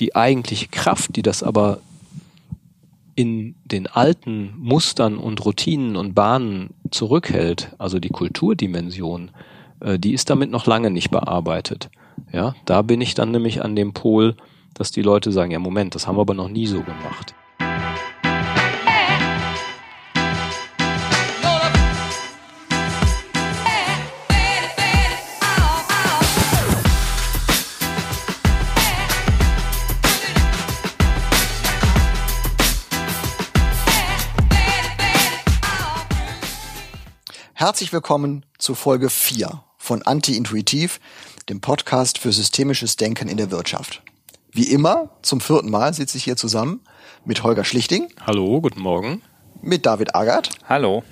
Die eigentliche Kraft, die das aber in den alten Mustern und Routinen und Bahnen zurückhält, also die Kulturdimension, äh, die ist damit noch lange nicht bearbeitet. Ja, da bin ich dann nämlich an dem Pol, dass die Leute sagen, ja Moment, das haben wir aber noch nie so gemacht. Herzlich willkommen zu Folge 4 von Anti-Intuitiv, dem Podcast für systemisches Denken in der Wirtschaft. Wie immer, zum vierten Mal sitze ich hier zusammen mit Holger Schlichting. Hallo, guten Morgen. Mit David Agert. Hallo.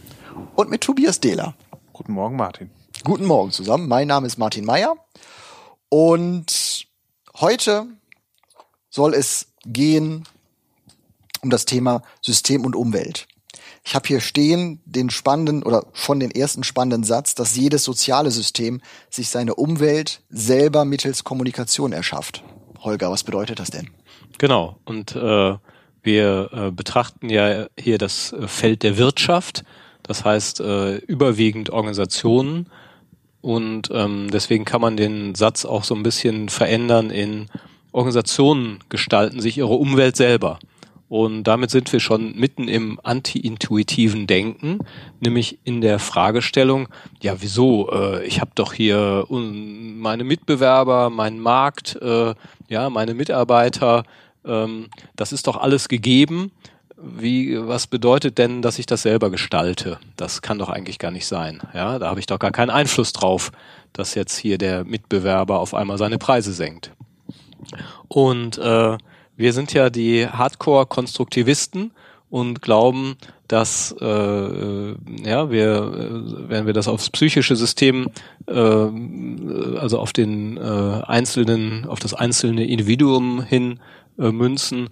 Und mit Tobias Dehler. Guten Morgen, Martin. Guten Morgen zusammen. Mein Name ist Martin Meyer. Und heute soll es gehen um das Thema System und Umwelt. Ich habe hier stehen den spannenden oder schon den ersten spannenden Satz, dass jedes soziale System sich seine Umwelt selber mittels Kommunikation erschafft. Holger, was bedeutet das denn? Genau. Und äh, wir äh, betrachten ja hier das äh, Feld der Wirtschaft, das heißt äh, überwiegend Organisationen. Und ähm, deswegen kann man den Satz auch so ein bisschen verändern in Organisationen gestalten sich ihre Umwelt selber. Und damit sind wir schon mitten im anti-intuitiven Denken, nämlich in der Fragestellung, ja wieso, äh, ich habe doch hier meine Mitbewerber, meinen Markt, äh, ja, meine Mitarbeiter, ähm, das ist doch alles gegeben. Wie, was bedeutet denn, dass ich das selber gestalte? Das kann doch eigentlich gar nicht sein. Ja, da habe ich doch gar keinen Einfluss drauf, dass jetzt hier der Mitbewerber auf einmal seine Preise senkt. Und äh, wir sind ja die Hardcore-Konstruktivisten und glauben, dass äh, ja wir, äh, wenn wir das aufs psychische System, äh, also auf den äh, einzelnen, auf das einzelne Individuum hin äh, münzen,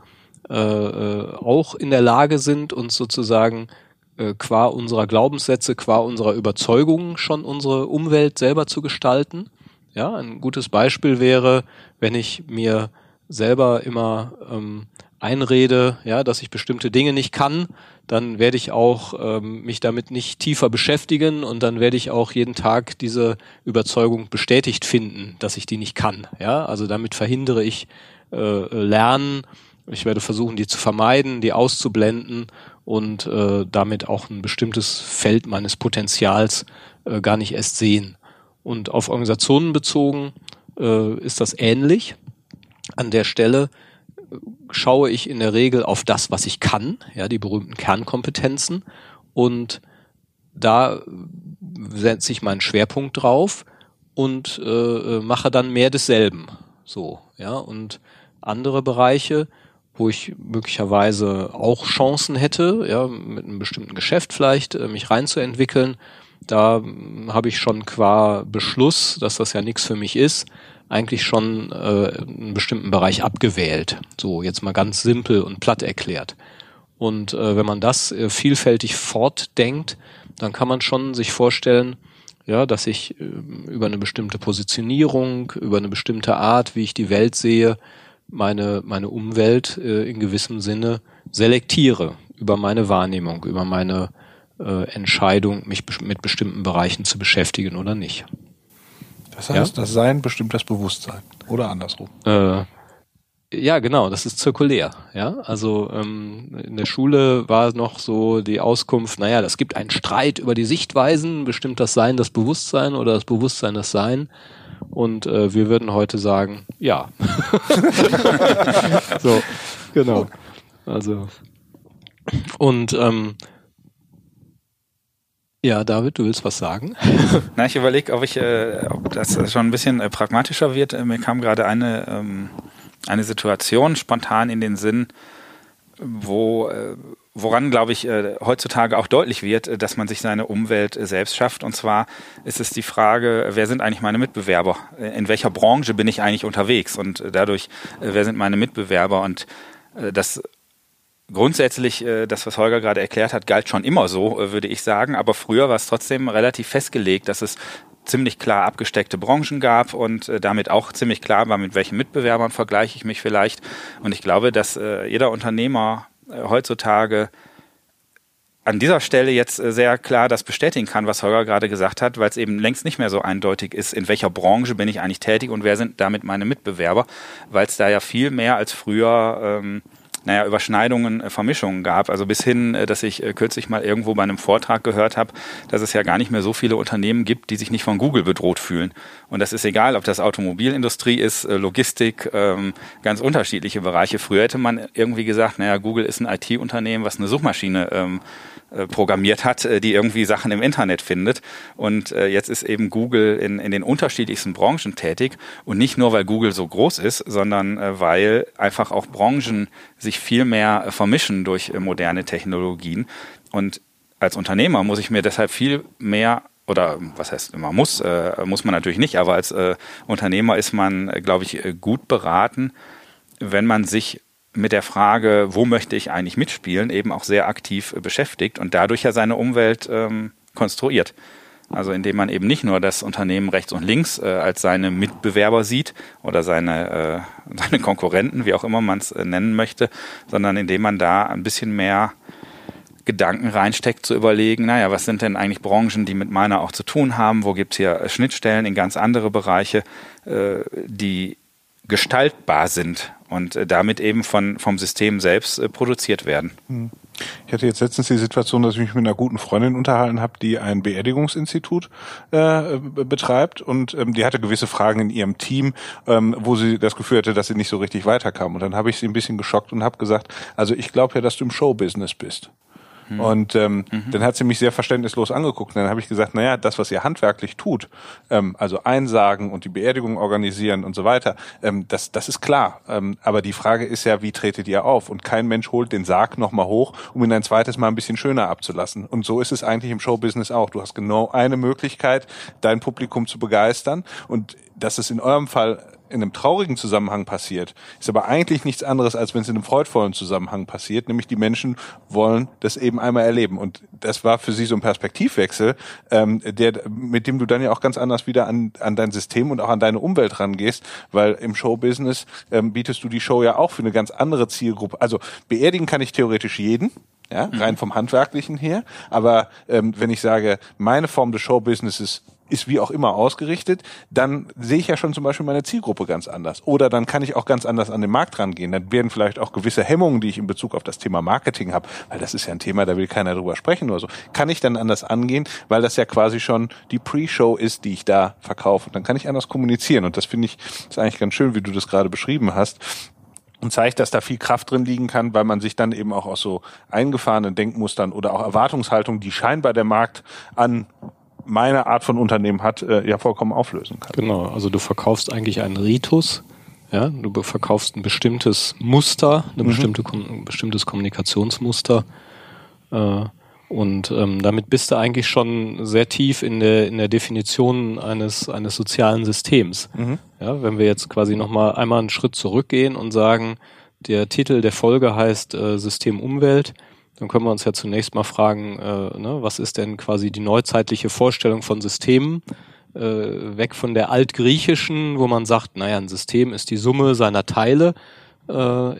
äh, äh, auch in der Lage sind, uns sozusagen äh, qua unserer Glaubenssätze, qua unserer Überzeugungen schon unsere Umwelt selber zu gestalten. Ja, ein gutes Beispiel wäre, wenn ich mir selber immer ähm, einrede, ja, dass ich bestimmte Dinge nicht kann, dann werde ich auch ähm, mich damit nicht tiefer beschäftigen und dann werde ich auch jeden Tag diese Überzeugung bestätigt finden, dass ich die nicht kann. Ja, also damit verhindere ich äh, Lernen. Ich werde versuchen, die zu vermeiden, die auszublenden und äh, damit auch ein bestimmtes Feld meines Potenzials äh, gar nicht erst sehen. Und auf Organisationen bezogen äh, ist das ähnlich an der Stelle äh, schaue ich in der Regel auf das, was ich kann, ja, die berühmten Kernkompetenzen und da setze ich meinen Schwerpunkt drauf und äh, äh, mache dann mehr desselben. So, ja, und andere Bereiche, wo ich möglicherweise auch Chancen hätte, ja, mit einem bestimmten Geschäft vielleicht äh, mich reinzuentwickeln, da hm, habe ich schon qua Beschluss, dass das ja nichts für mich ist, eigentlich schon äh, einen bestimmten Bereich abgewählt. So, jetzt mal ganz simpel und platt erklärt. Und äh, wenn man das äh, vielfältig fortdenkt, dann kann man schon sich vorstellen, ja, dass ich äh, über eine bestimmte Positionierung, über eine bestimmte Art, wie ich die Welt sehe, meine, meine Umwelt äh, in gewissem Sinne selektiere über meine Wahrnehmung, über meine äh, Entscheidung, mich mit bestimmten Bereichen zu beschäftigen oder nicht. Das heißt, ja? das Sein bestimmt das Bewusstsein oder andersrum. Äh, ja, genau, das ist zirkulär. Ja, also ähm, in der Schule war noch so die Auskunft, naja, das gibt einen Streit über die Sichtweisen, bestimmt das Sein das Bewusstsein oder das Bewusstsein das Sein. Und äh, wir würden heute sagen, ja. so, genau. Also und ähm, ja, David, du willst was sagen? Na, ich überlege, ob ich, äh, ob das schon ein bisschen äh, pragmatischer wird. Äh, mir kam gerade eine, ähm, eine Situation spontan in den Sinn, wo, äh, woran, glaube ich, äh, heutzutage auch deutlich wird, äh, dass man sich seine Umwelt selbst schafft. Und zwar ist es die Frage, wer sind eigentlich meine Mitbewerber? In welcher Branche bin ich eigentlich unterwegs? Und dadurch, wer sind meine Mitbewerber? Und das Grundsätzlich, äh, das, was Holger gerade erklärt hat, galt schon immer so, äh, würde ich sagen. Aber früher war es trotzdem relativ festgelegt, dass es ziemlich klar abgesteckte Branchen gab und äh, damit auch ziemlich klar war, mit welchen Mitbewerbern vergleiche ich mich vielleicht. Und ich glaube, dass äh, jeder Unternehmer äh, heutzutage an dieser Stelle jetzt äh, sehr klar das bestätigen kann, was Holger gerade gesagt hat, weil es eben längst nicht mehr so eindeutig ist, in welcher Branche bin ich eigentlich tätig und wer sind damit meine Mitbewerber, weil es da ja viel mehr als früher ähm, naja, Überschneidungen, äh, Vermischungen gab. Also bis hin, äh, dass ich äh, kürzlich mal irgendwo bei einem Vortrag gehört habe, dass es ja gar nicht mehr so viele Unternehmen gibt, die sich nicht von Google bedroht fühlen. Und das ist egal, ob das Automobilindustrie ist, Logistik, ähm, ganz unterschiedliche Bereiche. Früher hätte man irgendwie gesagt, naja, Google ist ein IT-Unternehmen, was eine Suchmaschine ähm, äh, programmiert hat, äh, die irgendwie Sachen im Internet findet. Und äh, jetzt ist eben Google in, in den unterschiedlichsten Branchen tätig. Und nicht nur, weil Google so groß ist, sondern weil einfach auch Branchen sich viel mehr vermischen durch moderne Technologien. Und als Unternehmer muss ich mir deshalb viel mehr oder was heißt man muss, äh, muss man natürlich nicht, aber als äh, Unternehmer ist man, glaube ich, gut beraten, wenn man sich mit der Frage, wo möchte ich eigentlich mitspielen, eben auch sehr aktiv beschäftigt und dadurch ja seine Umwelt ähm, konstruiert. Also indem man eben nicht nur das Unternehmen rechts und links äh, als seine Mitbewerber sieht oder seine, äh, seine Konkurrenten, wie auch immer man es äh, nennen möchte, sondern indem man da ein bisschen mehr Gedanken reinsteckt, zu überlegen, naja, was sind denn eigentlich Branchen, die mit meiner auch zu tun haben, wo gibt es hier Schnittstellen in ganz andere Bereiche, äh, die gestaltbar sind und äh, damit eben von, vom System selbst äh, produziert werden. Hm. Ich hatte jetzt letztens die Situation, dass ich mich mit einer guten Freundin unterhalten habe, die ein Beerdigungsinstitut äh, betreibt und ähm, die hatte gewisse Fragen in ihrem Team, ähm, wo sie das Gefühl hatte, dass sie nicht so richtig weiterkam. Und dann habe ich sie ein bisschen geschockt und habe gesagt, also ich glaube ja, dass du im Showbusiness bist. Mhm. Und ähm, mhm. dann hat sie mich sehr verständnislos angeguckt. Und dann habe ich gesagt, naja, das, was ihr handwerklich tut, ähm, also Einsagen und die Beerdigung organisieren und so weiter, ähm, das, das ist klar. Ähm, aber die Frage ist ja, wie tretet ihr auf? Und kein Mensch holt den Sarg nochmal hoch, um ihn ein zweites Mal ein bisschen schöner abzulassen. Und so ist es eigentlich im Showbusiness auch. Du hast genau eine Möglichkeit, dein Publikum zu begeistern. Und das ist in eurem Fall in einem traurigen Zusammenhang passiert, ist aber eigentlich nichts anderes, als wenn es in einem freudvollen Zusammenhang passiert, nämlich die Menschen wollen das eben einmal erleben. Und das war für sie so ein Perspektivwechsel, ähm, der, mit dem du dann ja auch ganz anders wieder an, an dein System und auch an deine Umwelt rangehst, weil im Showbusiness ähm, bietest du die Show ja auch für eine ganz andere Zielgruppe. Also beerdigen kann ich theoretisch jeden, ja, rein vom Handwerklichen her. Aber ähm, wenn ich sage, meine Form des Showbusinesses ist wie auch immer ausgerichtet, dann sehe ich ja schon zum Beispiel meine Zielgruppe ganz anders. Oder dann kann ich auch ganz anders an den Markt rangehen. Dann werden vielleicht auch gewisse Hemmungen, die ich in Bezug auf das Thema Marketing habe, weil das ist ja ein Thema, da will keiner drüber sprechen oder so, kann ich dann anders angehen, weil das ja quasi schon die Pre-Show ist, die ich da verkaufe. Und dann kann ich anders kommunizieren. Und das finde ich, ist eigentlich ganz schön, wie du das gerade beschrieben hast und zeigt, dass da viel Kraft drin liegen kann, weil man sich dann eben auch aus so eingefahrenen Denkmustern oder auch Erwartungshaltungen, die scheinbar der Markt an meine Art von Unternehmen hat, äh, ja vollkommen auflösen kann. Genau, also du verkaufst eigentlich einen Ritus, ja, du verkaufst ein bestimmtes Muster, ein mhm. bestimmte, ein bestimmtes Kommunikationsmuster. Äh, und ähm, damit bist du eigentlich schon sehr tief in der, in der Definition eines, eines sozialen Systems. Mhm. Ja, wenn wir jetzt quasi nochmal einmal einen Schritt zurückgehen und sagen, der Titel der Folge heißt äh, System Umwelt, dann können wir uns ja zunächst mal fragen, äh, ne, was ist denn quasi die neuzeitliche Vorstellung von Systemen? Äh, weg von der altgriechischen, wo man sagt, naja, ein System ist die Summe seiner Teile. Äh,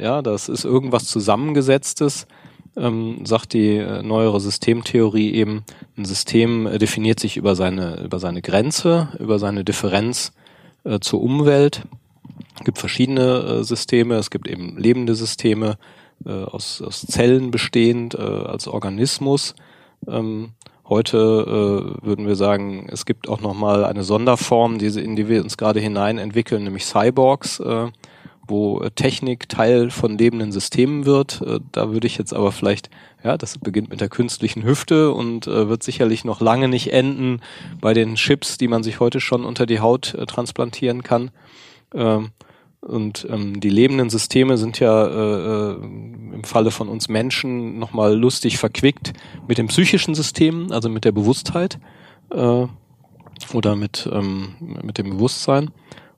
ja, das ist irgendwas Zusammengesetztes. Ähm, sagt die äh, neuere Systemtheorie eben, ein System äh, definiert sich über seine, über seine Grenze, über seine Differenz äh, zur Umwelt. Es gibt verschiedene Systeme, es gibt eben lebende Systeme, äh, aus, aus Zellen bestehend äh, als Organismus. Ähm, heute äh, würden wir sagen, es gibt auch nochmal eine Sonderform, diese, in die wir uns gerade hinein entwickeln, nämlich Cyborgs, äh, wo Technik Teil von lebenden Systemen wird. Äh, da würde ich jetzt aber vielleicht, ja, das beginnt mit der künstlichen Hüfte und äh, wird sicherlich noch lange nicht enden bei den Chips, die man sich heute schon unter die Haut äh, transplantieren kann. Ähm, und ähm, die lebenden Systeme sind ja äh, äh, im Falle von uns Menschen nochmal lustig verquickt mit dem psychischen System, also mit der Bewusstheit äh, oder mit, ähm, mit dem Bewusstsein.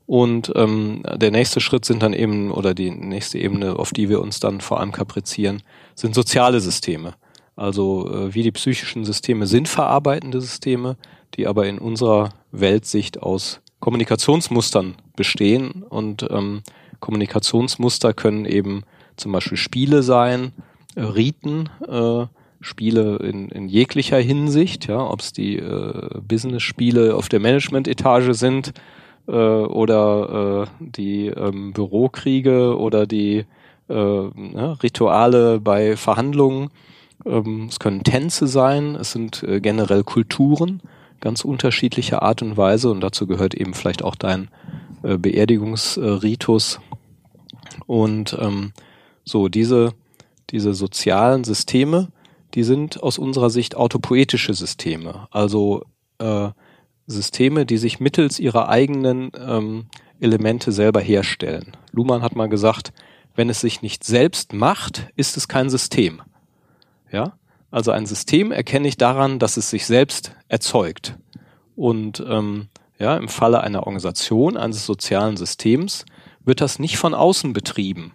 Und ähm, der nächste Schritt sind dann eben, oder die nächste Ebene, auf die wir uns dann vor allem kaprizieren, sind soziale Systeme. Also äh, wie die psychischen Systeme sind verarbeitende Systeme, die aber in unserer Weltsicht aus Kommunikationsmustern bestehen und ähm, Kommunikationsmuster können eben zum Beispiel Spiele sein, äh, Riten, äh, Spiele in, in jeglicher Hinsicht, ja, ob es die äh, Business-Spiele auf der Management-Etage sind äh, oder äh, die ähm, Bürokriege oder die äh, ne, Rituale bei Verhandlungen. Ähm, es können Tänze sein, es sind äh, generell Kulturen ganz unterschiedlicher Art und Weise und dazu gehört eben vielleicht auch dein äh, Beerdigungsritus. Und ähm, so diese, diese sozialen Systeme, die sind aus unserer Sicht autopoetische Systeme, also äh, Systeme, die sich mittels ihrer eigenen ähm, Elemente selber herstellen. Luhmann hat mal gesagt, wenn es sich nicht selbst macht, ist es kein System. Ja, also ein System erkenne ich daran, dass es sich selbst erzeugt. Und ähm, ja, im Falle einer Organisation, eines sozialen Systems, wird das nicht von außen betrieben,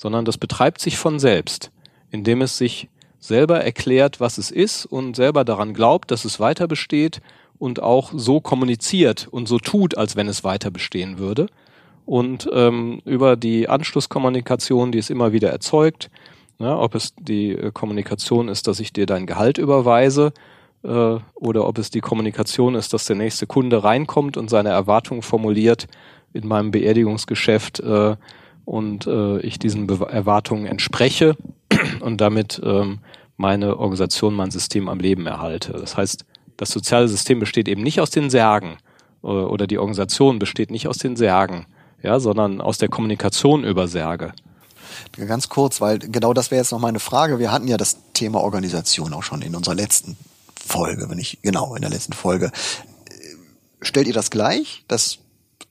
sondern das betreibt sich von selbst, indem es sich selber erklärt, was es ist und selber daran glaubt, dass es weiter besteht und auch so kommuniziert und so tut, als wenn es weiter bestehen würde. Und ähm, über die Anschlusskommunikation, die es immer wieder erzeugt, ja, ob es die äh, Kommunikation ist, dass ich dir dein Gehalt überweise, äh, oder ob es die Kommunikation ist, dass der nächste Kunde reinkommt und seine Erwartungen formuliert in meinem Beerdigungsgeschäft äh, und äh, ich diesen Be Erwartungen entspreche und damit ähm, meine Organisation, mein System am Leben erhalte. Das heißt, das soziale System besteht eben nicht aus den Särgen äh, oder die Organisation besteht nicht aus den Särgen, ja, sondern aus der Kommunikation über Särge. Ganz kurz, weil genau das wäre jetzt noch meine Frage. Wir hatten ja das Thema Organisation auch schon in unserer letzten Folge, wenn ich genau in der letzten Folge. Stellt ihr das gleich? Das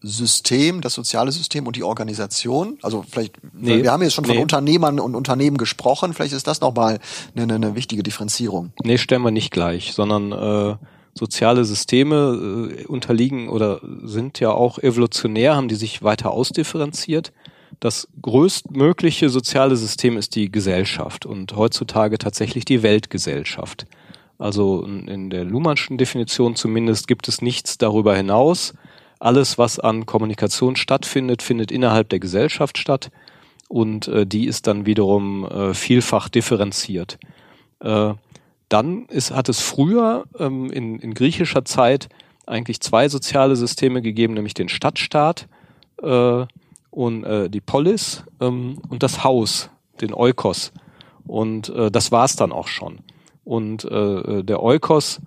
System, das soziale System und die Organisation. Also vielleicht, nee, wir haben jetzt schon von nee. Unternehmern und Unternehmen gesprochen, vielleicht ist das nochmal eine, eine wichtige Differenzierung. Nee, stellen wir nicht gleich, sondern äh, soziale Systeme äh, unterliegen oder sind ja auch evolutionär, haben die sich weiter ausdifferenziert. Das größtmögliche soziale System ist die Gesellschaft und heutzutage tatsächlich die Weltgesellschaft. Also in der Luhmannschen Definition zumindest gibt es nichts darüber hinaus. Alles, was an Kommunikation stattfindet, findet innerhalb der Gesellschaft statt und äh, die ist dann wiederum äh, vielfach differenziert. Äh, dann ist, hat es früher ähm, in, in griechischer Zeit eigentlich zwei soziale Systeme gegeben, nämlich den Stadtstaat äh, und äh, die Polis ähm, und das Haus, den Oikos. Und äh, das war's dann auch schon. Und äh, der Eukos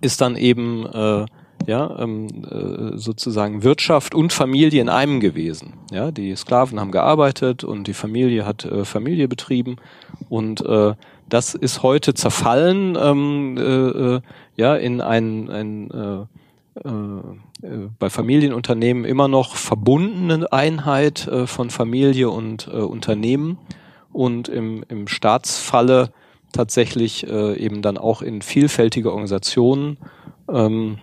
ist dann eben äh, ja, ähm, äh, sozusagen Wirtschaft und Familie in einem gewesen. Ja, die Sklaven haben gearbeitet und die Familie hat äh, Familie betrieben und äh, das ist heute zerfallen ähm, äh, äh ja in ein, ein äh, äh, bei Familienunternehmen immer noch verbundene Einheit äh, von Familie und äh, Unternehmen und im, im Staatsfalle tatsächlich äh, eben dann auch in vielfältige Organisationen. Ähm,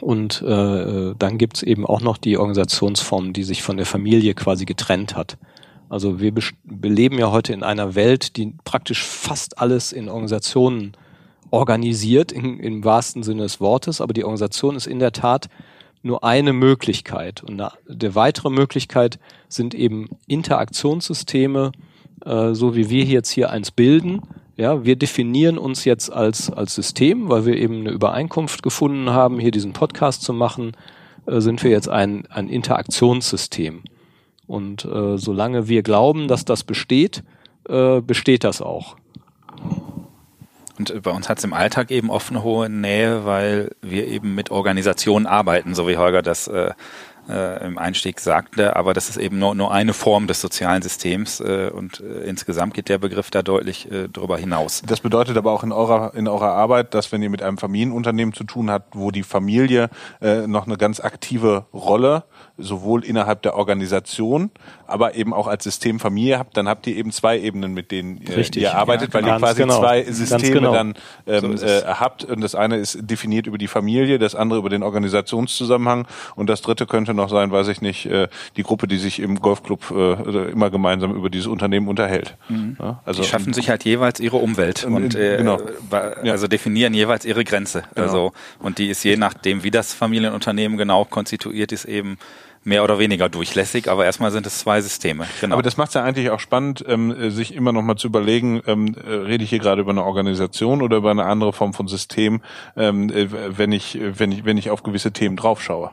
und äh, dann gibt's eben auch noch die Organisationsform, die sich von der Familie quasi getrennt hat. Also wir, wir leben ja heute in einer Welt, die praktisch fast alles in Organisationen organisiert, in, im wahrsten Sinne des Wortes, aber die Organisation ist in der Tat nur eine Möglichkeit. Und eine, weitere Möglichkeit sind eben Interaktionssysteme, äh, so wie wir jetzt hier eins bilden, ja, wir definieren uns jetzt als, als System, weil wir eben eine Übereinkunft gefunden haben, hier diesen Podcast zu machen, äh, sind wir jetzt ein, ein Interaktionssystem. Und äh, solange wir glauben, dass das besteht, äh, besteht das auch. Und bei uns hat es im Alltag eben oft eine hohe Nähe, weil wir eben mit Organisationen arbeiten, so wie Holger das äh, äh, im Einstieg sagte, aber das ist eben nur, nur eine Form des sozialen Systems äh, und äh, insgesamt geht der Begriff da deutlich äh, darüber hinaus. Das bedeutet aber auch in eurer, in eurer Arbeit, dass wenn ihr mit einem Familienunternehmen zu tun habt, wo die Familie äh, noch eine ganz aktive Rolle sowohl innerhalb der Organisation, aber eben auch als System Familie habt, dann habt ihr eben zwei Ebenen, mit denen äh, Richtig, ihr arbeitet, ja, weil ihr quasi genau. zwei Systeme genau. dann ähm, so äh, habt. Und das eine ist definiert über die Familie, das andere über den Organisationszusammenhang und das dritte könnte könnte noch sein, weiß ich nicht, äh, die Gruppe, die sich im Golfclub äh, immer gemeinsam über dieses Unternehmen unterhält. Mhm. Ja, also die schaffen sich halt jeweils ihre Umwelt und, und äh, genau. also definieren jeweils ihre Grenze. Genau. Also und die ist je nachdem, wie das Familienunternehmen genau konstituiert ist, eben mehr oder weniger durchlässig, aber erstmal sind es zwei Systeme. Genau. Aber das macht es ja eigentlich auch spannend, ähm, sich immer noch mal zu überlegen, ähm, äh, rede ich hier gerade über eine Organisation oder über eine andere Form von System, ähm, äh, wenn ich, wenn ich, wenn ich auf gewisse Themen draufschaue.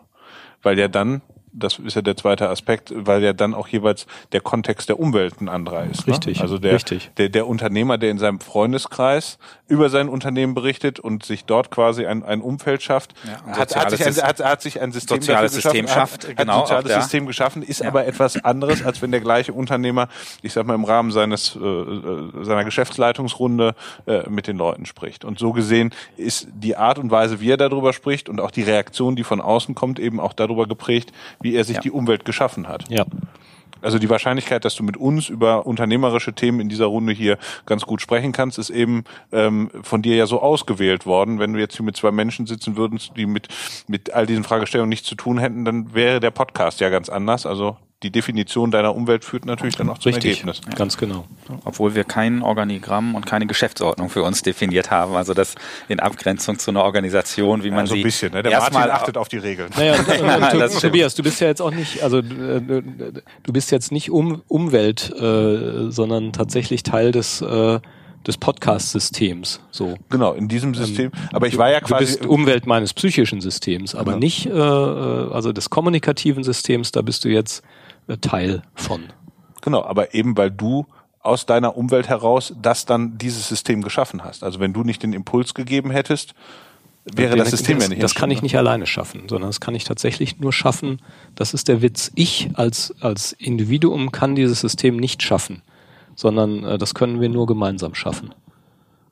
Weil ja dann das ist ja der zweite Aspekt, weil ja dann auch jeweils der Kontext der Umwelt ein anderer ist. Ne? Richtig. Also der, richtig. Der, der Unternehmer, der in seinem Freundeskreis über sein Unternehmen berichtet und sich dort quasi ein, ein Umfeld schafft, ja, hat, hat, sich ein, hat, hat sich ein System soziales System schafft, hat, genau, hat ein soziales System geschaffen, ist ja. aber etwas anderes, als wenn der gleiche Unternehmer, ich sag mal, im Rahmen seines äh, äh, seiner Geschäftsleitungsrunde äh, mit den Leuten spricht. Und so gesehen ist die Art und Weise, wie er darüber spricht und auch die Reaktion, die von außen kommt, eben auch darüber geprägt, wie er sich ja. die Umwelt geschaffen hat. Ja. Also die Wahrscheinlichkeit, dass du mit uns über unternehmerische Themen in dieser Runde hier ganz gut sprechen kannst, ist eben ähm, von dir ja so ausgewählt worden. Wenn du jetzt hier mit zwei Menschen sitzen würden, die mit, mit all diesen Fragestellungen nichts zu tun hätten, dann wäre der Podcast ja ganz anders. Also die Definition deiner Umwelt führt natürlich dann auch zum Richtig, Ergebnis. Ja. Ganz genau. Obwohl wir kein Organigramm und keine Geschäftsordnung für uns definiert haben, also das in Abgrenzung zu einer Organisation, wie man ja, so sie ein bisschen, ne? Der Martin achtet auf die Regeln. Naja, und, und, und, Tobias, du bist ja jetzt auch nicht, also äh, du bist jetzt nicht um, Umwelt, äh, sondern tatsächlich Teil des äh, des Podcast-Systems. So. Genau, in diesem System. Ähm, aber ich war ja quasi. Du bist Umwelt meines psychischen Systems, aber genau. nicht, äh, äh, also des kommunikativen Systems, da bist du jetzt äh, Teil von. Genau, aber eben weil du aus deiner Umwelt heraus das dann dieses System geschaffen hast. Also wenn du nicht den Impuls gegeben hättest, wäre das System ja nicht. Das kann ich nicht alleine schaffen, sondern das kann ich tatsächlich nur schaffen. Das ist der Witz. Ich als, als Individuum kann dieses System nicht schaffen, sondern äh, das können wir nur gemeinsam schaffen.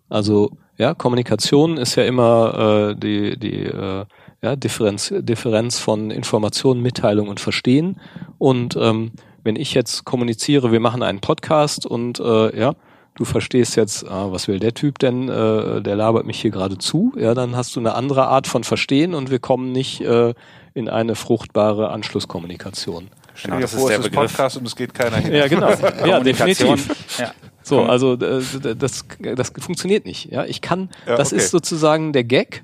Also ja, Kommunikation ist ja immer äh, die, die äh, ja, Differenz, Differenz von Information, Mitteilung und Verstehen. Und ähm, wenn ich jetzt kommuniziere, wir machen einen Podcast und äh, ja, du verstehst jetzt, ah, was will der Typ denn, äh, der labert mich hier gerade zu, ja, dann hast du eine andere Art von Verstehen und wir kommen nicht äh, in eine fruchtbare Anschlusskommunikation. Stell dir genau, vor, es ist Podcast und es geht keiner hin. Ja, genau. ja, definitiv. Ja. So, also äh, das, das funktioniert nicht. Ja, ich kann, ja, das okay. ist sozusagen der Gag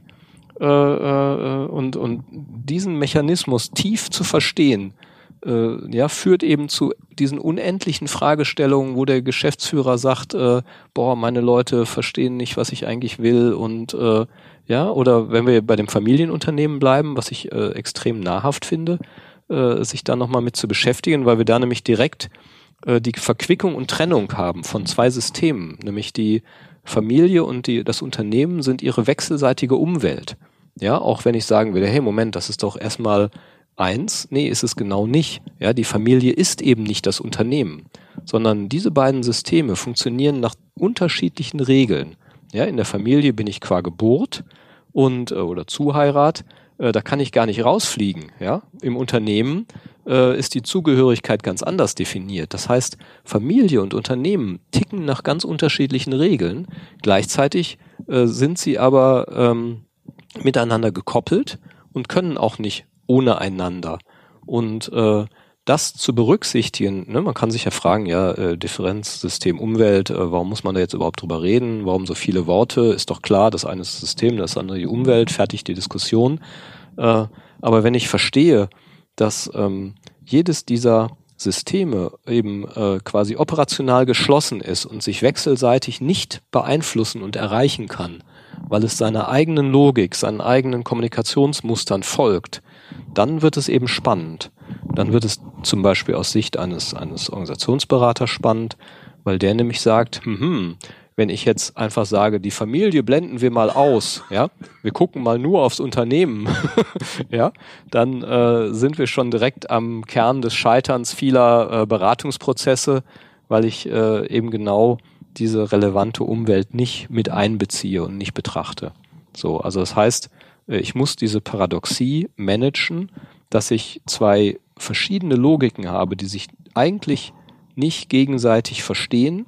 äh, äh, und, und diesen Mechanismus tief zu verstehen, äh, ja, führt eben zu diesen unendlichen Fragestellungen, wo der Geschäftsführer sagt, äh, boah, meine Leute verstehen nicht, was ich eigentlich will und äh, ja, oder wenn wir bei dem Familienunternehmen bleiben, was ich äh, extrem nahrhaft finde, äh, sich da nochmal mit zu beschäftigen, weil wir da nämlich direkt äh, die Verquickung und Trennung haben von zwei Systemen, nämlich die Familie und die, das Unternehmen sind ihre wechselseitige Umwelt. Ja, auch wenn ich sagen würde, hey, Moment, das ist doch erstmal eins. Nee, ist es genau nicht. Ja, die Familie ist eben nicht das Unternehmen, sondern diese beiden Systeme funktionieren nach unterschiedlichen Regeln. Ja, in der Familie bin ich qua Geburt und äh, oder Zuheirat, äh, da kann ich gar nicht rausfliegen. Ja, im Unternehmen äh, ist die Zugehörigkeit ganz anders definiert. Das heißt, Familie und Unternehmen ticken nach ganz unterschiedlichen Regeln. Gleichzeitig äh, sind sie aber ähm, miteinander gekoppelt und können auch nicht ohne einander. Und äh, das zu berücksichtigen, ne, man kann sich ja fragen, ja, äh, Differenzsystem Umwelt, äh, warum muss man da jetzt überhaupt drüber reden? Warum so viele Worte? Ist doch klar, das eine ist das System, das andere die Umwelt, fertig die Diskussion. Äh, aber wenn ich verstehe, dass ähm, jedes dieser Systeme eben äh, quasi operational geschlossen ist und sich wechselseitig nicht beeinflussen und erreichen kann, weil es seiner eigenen Logik, seinen eigenen Kommunikationsmustern folgt, dann wird es eben spannend. Dann wird es zum Beispiel aus Sicht eines, eines Organisationsberaters spannend, weil der nämlich sagt, hm, wenn ich jetzt einfach sage, die Familie blenden wir mal aus, ja, wir gucken mal nur aufs Unternehmen, ja, dann äh, sind wir schon direkt am Kern des Scheiterns vieler äh, Beratungsprozesse, weil ich äh, eben genau diese relevante Umwelt nicht mit einbeziehe und nicht betrachte. So, also das heißt, ich muss diese Paradoxie managen, dass ich zwei verschiedene Logiken habe, die sich eigentlich nicht gegenseitig verstehen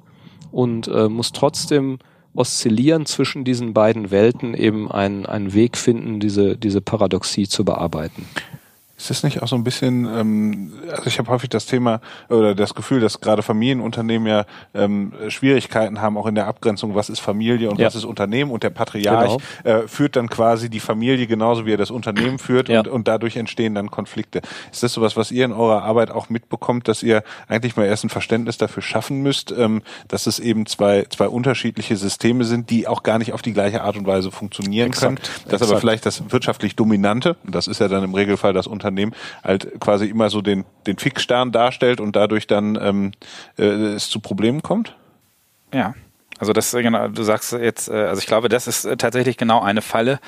und äh, muss trotzdem oszillieren zwischen diesen beiden Welten, eben einen, einen Weg finden, diese, diese Paradoxie zu bearbeiten. Ist das nicht auch so ein bisschen, ähm, also ich habe häufig das Thema oder das Gefühl, dass gerade Familienunternehmen ja ähm, Schwierigkeiten haben, auch in der Abgrenzung, was ist Familie und ja. was ist Unternehmen und der Patriarch genau. äh, führt dann quasi die Familie genauso wie er das Unternehmen führt ja. und, und dadurch entstehen dann Konflikte. Ist das sowas, was ihr in eurer Arbeit auch mitbekommt, dass ihr eigentlich mal erst ein Verständnis dafür schaffen müsst, ähm, dass es eben zwei, zwei unterschiedliche Systeme sind, die auch gar nicht auf die gleiche Art und Weise funktionieren exakt, können, dass exakt. aber vielleicht das wirtschaftlich Dominante, das ist ja dann im Regelfall das Unternehmen, Unternehmen halt quasi immer so den, den Fixstern darstellt und dadurch dann ähm, äh, es zu Problemen kommt? Ja, also das genau, du sagst jetzt, äh, also ich glaube, das ist äh, tatsächlich genau eine Falle,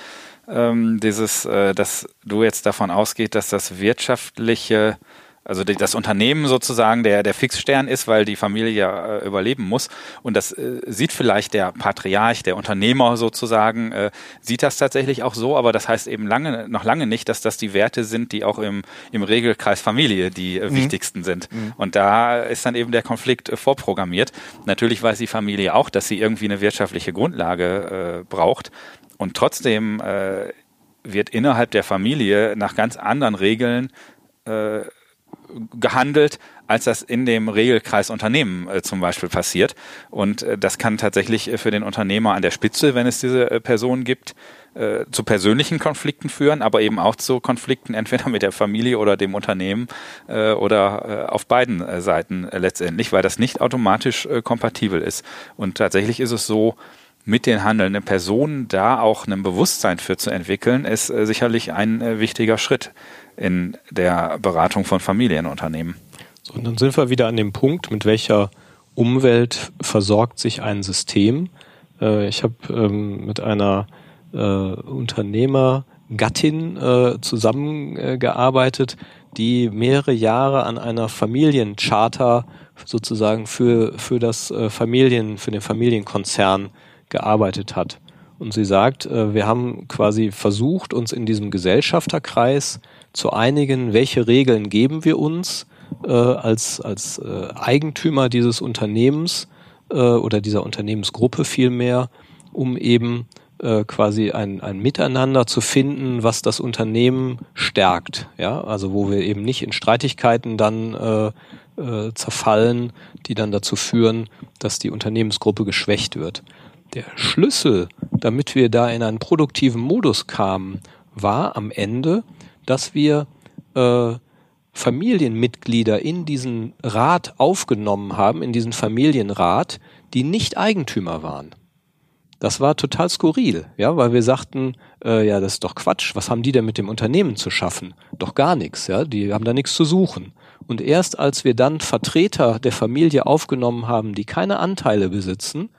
ähm, dieses, äh, dass du jetzt davon ausgehst, dass das wirtschaftliche also die, das Unternehmen sozusagen der, der Fixstern ist, weil die Familie ja äh, überleben muss. Und das äh, sieht vielleicht der Patriarch, der Unternehmer sozusagen, äh, sieht das tatsächlich auch so, aber das heißt eben lange, noch lange nicht, dass das die Werte sind, die auch im, im Regelkreis Familie die äh, mhm. wichtigsten sind. Mhm. Und da ist dann eben der Konflikt äh, vorprogrammiert. Natürlich weiß die Familie auch, dass sie irgendwie eine wirtschaftliche Grundlage äh, braucht. Und trotzdem wird innerhalb der Familie nach ganz anderen Regeln gehandelt, als das in dem Regelkreis Unternehmen äh, zum Beispiel passiert. Und äh, das kann tatsächlich äh, für den Unternehmer an der Spitze, wenn es diese äh, Person gibt, äh, zu persönlichen Konflikten führen, aber eben auch zu Konflikten entweder mit der Familie oder dem Unternehmen äh, oder auf beiden Seiten letztendlich, weil das nicht automatisch kompatibel ist. Und tatsächlich ist es so, mit den handelnden Personen da auch ein Bewusstsein für zu entwickeln, ist sicherlich ein wichtiger Schritt in der Beratung von Familienunternehmen. So, und dann sind wir wieder an dem Punkt, mit welcher Umwelt versorgt sich ein System. Äh, ich habe ähm, mit einer äh, Unternehmergattin äh, zusammengearbeitet, die mehrere Jahre an einer Familiencharter sozusagen für, für das Familien, für den Familienkonzern gearbeitet hat. Und sie sagt, wir haben quasi versucht, uns in diesem Gesellschafterkreis zu einigen, welche Regeln geben wir uns äh, als, als äh, Eigentümer dieses Unternehmens äh, oder dieser Unternehmensgruppe vielmehr, um eben äh, quasi ein, ein Miteinander zu finden, was das Unternehmen stärkt. Ja, also wo wir eben nicht in Streitigkeiten dann äh, äh, zerfallen, die dann dazu führen, dass die Unternehmensgruppe geschwächt wird. Der Schlüssel, damit wir da in einen produktiven Modus kamen, war am Ende, dass wir äh, Familienmitglieder in diesen Rat aufgenommen haben, in diesen Familienrat, die nicht Eigentümer waren. Das war total skurril, ja, weil wir sagten, äh, ja, das ist doch Quatsch. Was haben die denn mit dem Unternehmen zu schaffen? Doch gar nichts, ja. Die haben da nichts zu suchen. Und erst als wir dann Vertreter der Familie aufgenommen haben, die keine Anteile besitzen,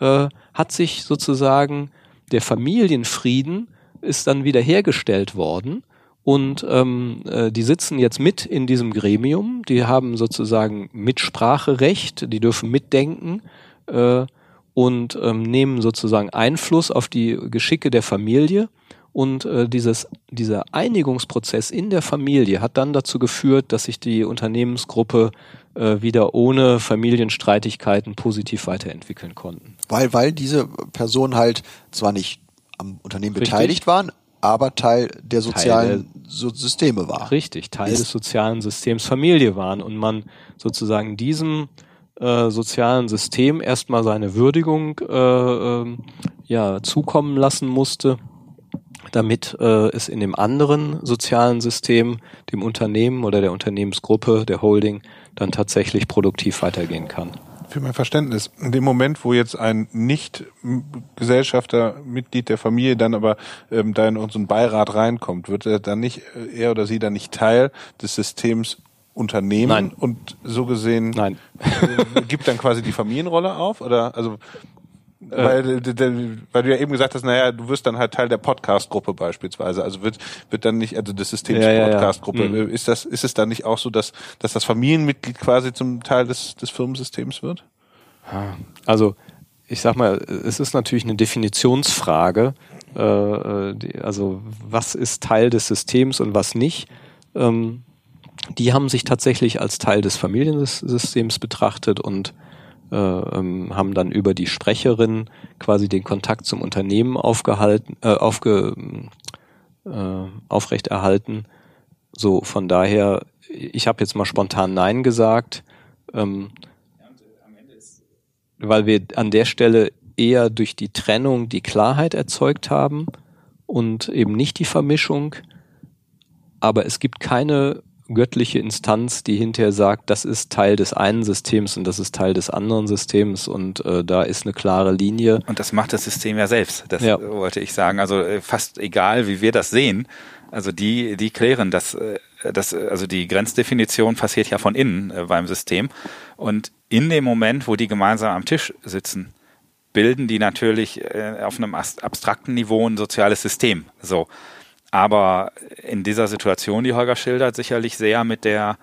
äh, hat sich sozusagen der Familienfrieden ist dann wieder hergestellt worden und ähm, äh, die sitzen jetzt mit in diesem Gremium, die haben sozusagen Mitspracherecht, die dürfen mitdenken äh, und ähm, nehmen sozusagen Einfluss auf die Geschicke der Familie. Und äh, dieses, dieser Einigungsprozess in der Familie hat dann dazu geführt, dass sich die Unternehmensgruppe äh, wieder ohne Familienstreitigkeiten positiv weiterentwickeln konnten. Weil, weil diese Personen halt zwar nicht am Unternehmen Richtig. beteiligt waren, aber Teil der sozialen Teil der, Systeme war. Richtig, Teil ist. des sozialen Systems Familie waren und man sozusagen diesem äh, sozialen System erstmal seine Würdigung äh, äh, ja, zukommen lassen musste, damit äh, es in dem anderen sozialen System, dem Unternehmen oder der Unternehmensgruppe, der Holding, dann tatsächlich produktiv weitergehen kann für mein Verständnis, in dem Moment, wo jetzt ein Nicht-Gesellschafter, Mitglied der Familie dann aber ähm, da in unseren Beirat reinkommt, wird er dann nicht, äh, er oder sie dann nicht Teil des Systems Unternehmen Nein. und so gesehen Nein. Äh, gibt dann quasi die Familienrolle auf oder also. Weil, weil du ja eben gesagt hast, naja, du wirst dann halt Teil der Podcast-Gruppe beispielsweise. Also wird, wird dann nicht, also des Systems ja, Podcast-Gruppe. Ja, ja. Mhm. Ist das, ist es dann nicht auch so, dass, dass das Familienmitglied quasi zum Teil des, des Firmensystems wird? Also, ich sag mal, es ist natürlich eine Definitionsfrage. Äh, äh also, was ist Teil des Systems und was nicht? Ähm, die haben sich tatsächlich als Teil des Familiensystems betrachtet und äh, ähm, haben dann über die Sprecherin quasi den Kontakt zum Unternehmen aufgehalten, äh, aufge, äh, aufrechterhalten. So, von daher, ich habe jetzt mal spontan Nein gesagt, ähm, weil wir an der Stelle eher durch die Trennung die Klarheit erzeugt haben und eben nicht die Vermischung. Aber es gibt keine göttliche Instanz, die hinterher sagt, das ist Teil des einen Systems und das ist Teil des anderen Systems und äh, da ist eine klare Linie. Und das macht das System ja selbst, das ja. wollte ich sagen. Also äh, fast egal, wie wir das sehen, also die, die klären das, äh, das, also die Grenzdefinition passiert ja von innen äh, beim System. Und in dem Moment, wo die gemeinsam am Tisch sitzen, bilden die natürlich auf einem abstrakten Niveau ein soziales System. So. Aber in dieser Situation, die Holger schildert, sicherlich sehr mit der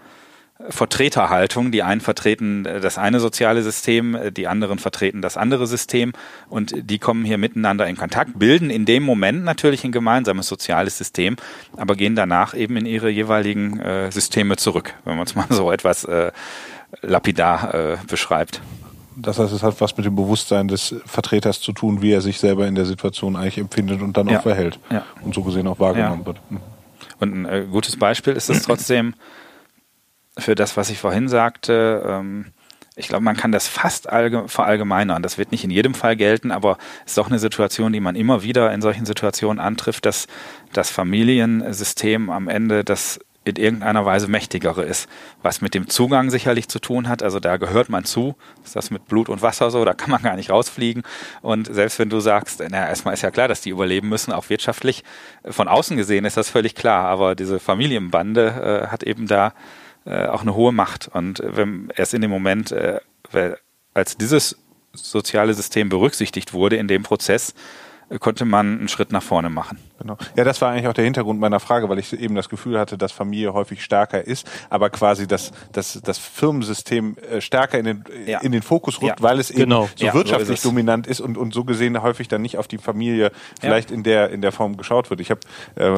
Vertreterhaltung. Die einen vertreten das eine soziale System, die anderen vertreten das andere System und die kommen hier miteinander in Kontakt, bilden in dem Moment natürlich ein gemeinsames soziales System, aber gehen danach eben in ihre jeweiligen äh, Systeme zurück, wenn man es mal so etwas äh, lapidar äh, beschreibt. Das heißt, es hat was mit dem Bewusstsein des Vertreters zu tun, wie er sich selber in der Situation eigentlich empfindet und dann ja. auch verhält. Ja. Und so gesehen auch wahrgenommen ja. wird. Mhm. Und ein äh, gutes Beispiel ist es trotzdem für das, was ich vorhin sagte. Ähm, ich glaube, man kann das fast verallgemeinern. Das wird nicht in jedem Fall gelten, aber es ist doch eine Situation, die man immer wieder in solchen Situationen antrifft, dass das Familiensystem am Ende das in irgendeiner Weise mächtigere ist. Was mit dem Zugang sicherlich zu tun hat. Also da gehört man zu. Ist das mit Blut und Wasser so? Da kann man gar nicht rausfliegen. Und selbst wenn du sagst, na, erstmal ist ja klar, dass die überleben müssen, auch wirtschaftlich. Von außen gesehen ist das völlig klar. Aber diese Familienbande äh, hat eben da äh, auch eine hohe Macht. Und wenn erst in dem Moment, äh, als dieses soziale System berücksichtigt wurde in dem Prozess, äh, konnte man einen Schritt nach vorne machen. Genau. Ja, das war eigentlich auch der Hintergrund meiner Frage, weil ich eben das Gefühl hatte, dass Familie häufig stärker ist, aber quasi das, das, das Firmensystem äh, stärker in den, ja. in den Fokus rückt, ja. weil es eben genau. so ja, wirtschaftlich so dominant ist und, und so gesehen häufig dann nicht auf die Familie vielleicht in der in der Form geschaut wird. Ich habe äh,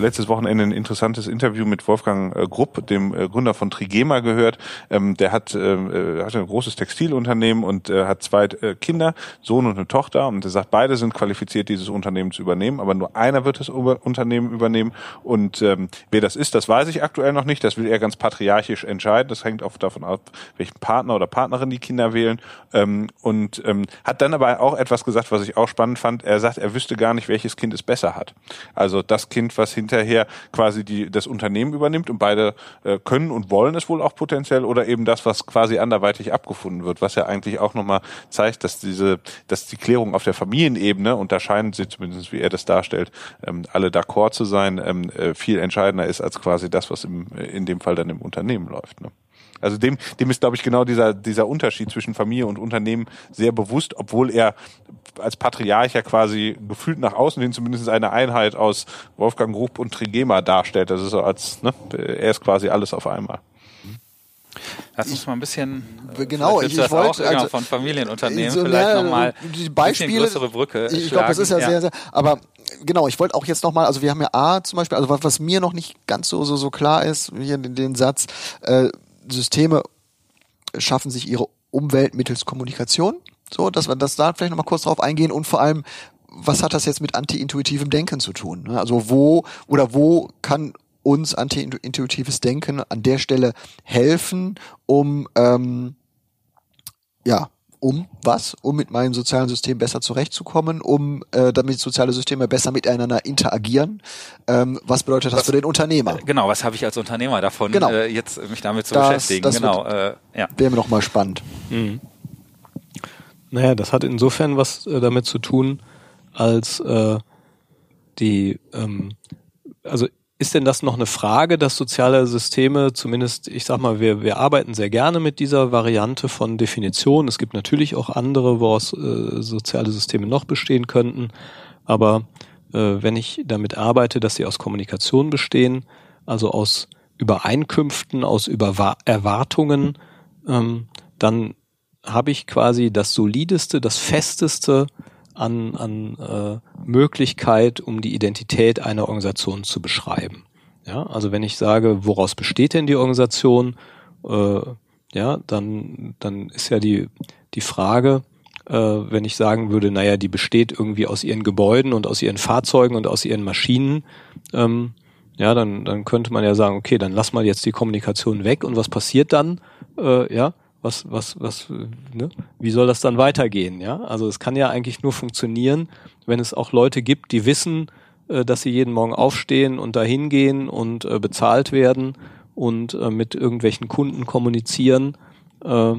letztes Wochenende ein interessantes Interview mit Wolfgang äh, Grupp, dem äh, Gründer von Trigema, gehört. Ähm, der hat, äh, äh hat ein großes Textilunternehmen und äh, hat zwei äh, Kinder, Sohn und eine Tochter und er sagt, beide sind qualifiziert, dieses Unternehmen zu übernehmen, aber nur einer einer wird das Unternehmen übernehmen. Und ähm, wer das ist, das weiß ich aktuell noch nicht. Das will er ganz patriarchisch entscheiden. Das hängt auch davon ab, welchen Partner oder Partnerin die Kinder wählen. Ähm, und ähm, hat dann aber auch etwas gesagt, was ich auch spannend fand. Er sagt, er wüsste gar nicht, welches Kind es besser hat. Also das Kind, was hinterher quasi die, das Unternehmen übernimmt und beide äh, können und wollen es wohl auch potenziell oder eben das, was quasi anderweitig abgefunden wird, was ja eigentlich auch nochmal zeigt, dass diese, dass die Klärung auf der Familienebene, und da scheinen sie zumindest, wie er das darstellt, ähm, alle d'accord zu sein, ähm, äh, viel entscheidender ist als quasi das, was im, in dem Fall dann im Unternehmen läuft. Ne? Also dem, dem ist, glaube ich, genau dieser, dieser Unterschied zwischen Familie und Unternehmen sehr bewusst, obwohl er als Patriarch ja quasi gefühlt nach außen hin zumindest eine Einheit aus Wolfgang Grupp und Trigema darstellt. Das ist so als, ne, er ist quasi alles auf einmal. Lass uns mal ein bisschen. Äh, genau, ich, ich wollte also, von Familienunternehmen so, vielleicht ja, nochmal die Beispiele, größere Brücke. Ich glaube, das ist ja, ja, sehr, sehr. Aber genau, ich wollte auch jetzt nochmal, also wir haben ja A zum Beispiel, also was, was mir noch nicht ganz so so so klar ist, hier den, den Satz, äh, Systeme schaffen sich ihre Umwelt mittels Kommunikation. So, dass wir das da vielleicht nochmal kurz drauf eingehen und vor allem, was hat das jetzt mit anti-intuitivem Denken zu tun? Ne? Also wo oder wo kann uns anti-intuitives Denken an der Stelle helfen, um ähm, ja um was? Um mit meinem sozialen System besser zurechtzukommen, um äh, damit soziale Systeme besser miteinander interagieren. Ähm, was bedeutet das was, für den Unternehmer? Äh, genau, was habe ich als Unternehmer davon, genau. äh, jetzt mich damit zu das, beschäftigen? Das genau, wird, äh, ja. wäre mir noch mal spannend. Mhm. Naja, das hat insofern was äh, damit zu tun, als äh, die, ähm, also ist denn das noch eine Frage, dass soziale Systeme, zumindest, ich sag mal, wir, wir arbeiten sehr gerne mit dieser Variante von Definition. Es gibt natürlich auch andere, woraus äh, soziale Systeme noch bestehen könnten. Aber äh, wenn ich damit arbeite, dass sie aus Kommunikation bestehen, also aus Übereinkünften, aus Über Erwartungen, ähm, dann habe ich quasi das solideste, das festeste an, an äh, Möglichkeit, um die Identität einer Organisation zu beschreiben. Ja, also wenn ich sage, woraus besteht denn die Organisation, äh, ja, dann, dann ist ja die, die Frage, äh, wenn ich sagen würde, naja, die besteht irgendwie aus ihren Gebäuden und aus ihren Fahrzeugen und aus ihren Maschinen, ähm, ja, dann, dann könnte man ja sagen, okay, dann lass mal jetzt die Kommunikation weg und was passiert dann? Äh, ja, was, was, was, ne? Wie soll das dann weitergehen? Ja, also es kann ja eigentlich nur funktionieren, wenn es auch Leute gibt, die wissen, äh, dass sie jeden Morgen aufstehen und dahin gehen und äh, bezahlt werden und äh, mit irgendwelchen Kunden kommunizieren äh,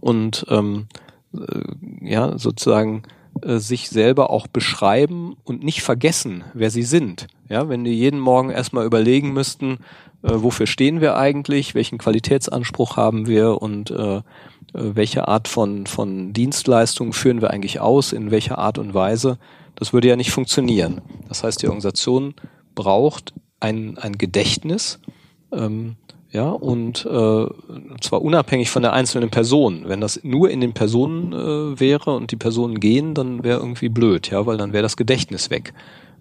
und ähm, äh, ja sozusagen äh, sich selber auch beschreiben und nicht vergessen, wer sie sind. Ja, wenn die jeden Morgen erstmal überlegen müssten, wofür stehen wir eigentlich, welchen Qualitätsanspruch haben wir und äh, äh, welche Art von, von Dienstleistungen führen wir eigentlich aus, in welcher Art und Weise, das würde ja nicht funktionieren. Das heißt, die Organisation braucht ein, ein Gedächtnis, ähm, ja, und äh, zwar unabhängig von der einzelnen Person. Wenn das nur in den Personen äh, wäre und die Personen gehen, dann wäre irgendwie blöd, ja, weil dann wäre das Gedächtnis weg.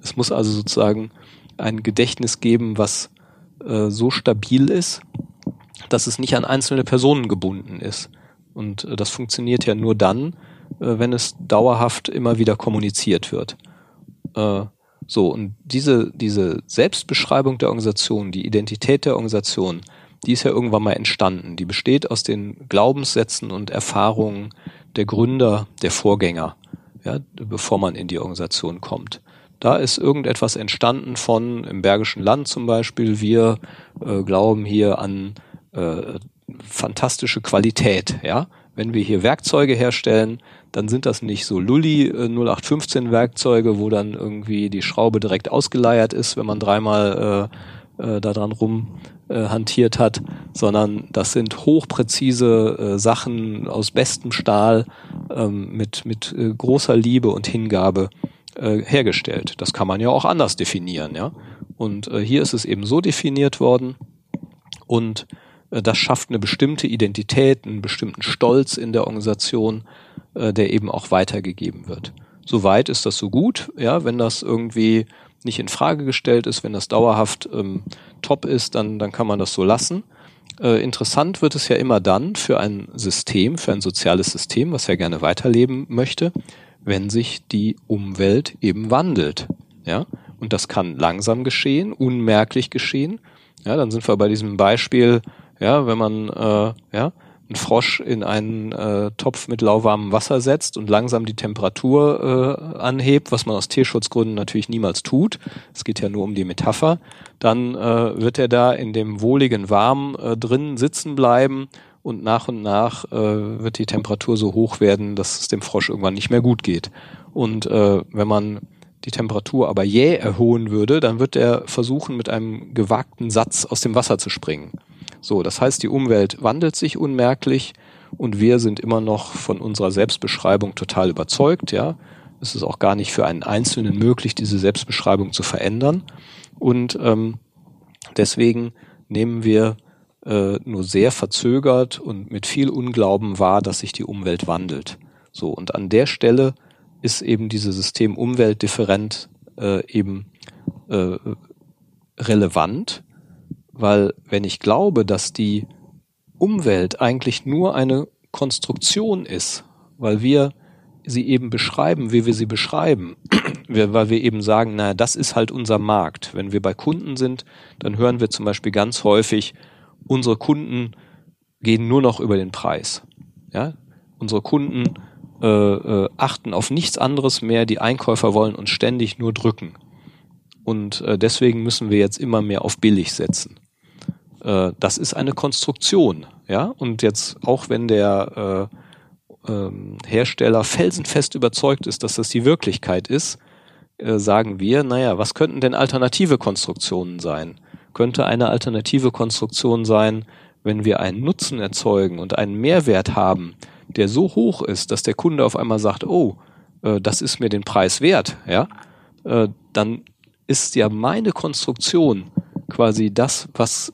Es muss also sozusagen ein Gedächtnis geben, was äh, so stabil ist, dass es nicht an einzelne Personen gebunden ist. Und äh, das funktioniert ja nur dann, äh, wenn es dauerhaft immer wieder kommuniziert wird. Äh, so, und diese, diese Selbstbeschreibung der Organisation, die Identität der Organisation, die ist ja irgendwann mal entstanden. Die besteht aus den Glaubenssätzen und Erfahrungen der Gründer, der Vorgänger, ja, bevor man in die Organisation kommt. Da ist irgendetwas entstanden von im Bergischen Land zum Beispiel. Wir äh, glauben hier an äh, fantastische Qualität. Ja, wenn wir hier Werkzeuge herstellen, dann sind das nicht so Lulli äh, 0815 Werkzeuge, wo dann irgendwie die Schraube direkt ausgeleiert ist, wenn man dreimal äh, äh, daran rum äh, hantiert hat, sondern das sind hochpräzise äh, Sachen aus bestem Stahl ähm, mit, mit äh, großer Liebe und Hingabe äh, hergestellt. Das kann man ja auch anders definieren, ja. Und äh, hier ist es eben so definiert worden und äh, das schafft eine bestimmte Identität, einen bestimmten Stolz in der Organisation, äh, der eben auch weitergegeben wird. Soweit ist das so gut, ja, wenn das irgendwie nicht in Frage gestellt ist, wenn das dauerhaft ähm, top ist, dann, dann kann man das so lassen. Äh, interessant wird es ja immer dann für ein System, für ein soziales System, was ja gerne weiterleben möchte, wenn sich die Umwelt eben wandelt. Ja, und das kann langsam geschehen, unmerklich geschehen. Ja, dann sind wir bei diesem Beispiel, ja, wenn man äh, ja einen Frosch in einen äh, Topf mit lauwarmem Wasser setzt und langsam die Temperatur äh, anhebt, was man aus Tierschutzgründen natürlich niemals tut, es geht ja nur um die Metapher, dann äh, wird er da in dem wohligen Warm äh, drin sitzen bleiben und nach und nach äh, wird die Temperatur so hoch werden, dass es dem Frosch irgendwann nicht mehr gut geht. Und äh, wenn man die Temperatur aber jäh erhöhen würde, dann wird er versuchen, mit einem gewagten Satz aus dem Wasser zu springen. So, das heißt, die Umwelt wandelt sich unmerklich und wir sind immer noch von unserer Selbstbeschreibung total überzeugt, ja. Es ist auch gar nicht für einen Einzelnen möglich, diese Selbstbeschreibung zu verändern. Und ähm, deswegen nehmen wir äh, nur sehr verzögert und mit viel Unglauben wahr, dass sich die Umwelt wandelt. So, und an der Stelle ist eben dieses System Umweltdifferent äh, eben äh, relevant, weil wenn ich glaube, dass die Umwelt eigentlich nur eine Konstruktion ist, weil wir sie eben beschreiben, wie wir sie beschreiben, weil wir eben sagen, naja, das ist halt unser Markt. Wenn wir bei Kunden sind, dann hören wir zum Beispiel ganz häufig, unsere Kunden gehen nur noch über den Preis. Ja? Unsere Kunden äh, äh, achten auf nichts anderes mehr, die Einkäufer wollen uns ständig nur drücken. Und äh, deswegen müssen wir jetzt immer mehr auf billig setzen. Äh, das ist eine Konstruktion, ja. Und jetzt auch wenn der äh, äh, Hersteller felsenfest überzeugt ist, dass das die Wirklichkeit ist, äh, sagen wir, naja, was könnten denn alternative Konstruktionen sein? Könnte eine alternative Konstruktion sein, wenn wir einen Nutzen erzeugen und einen Mehrwert haben, der so hoch ist, dass der Kunde auf einmal sagt, oh, äh, das ist mir den Preis wert, ja, äh, dann ist ja meine Konstruktion quasi das, was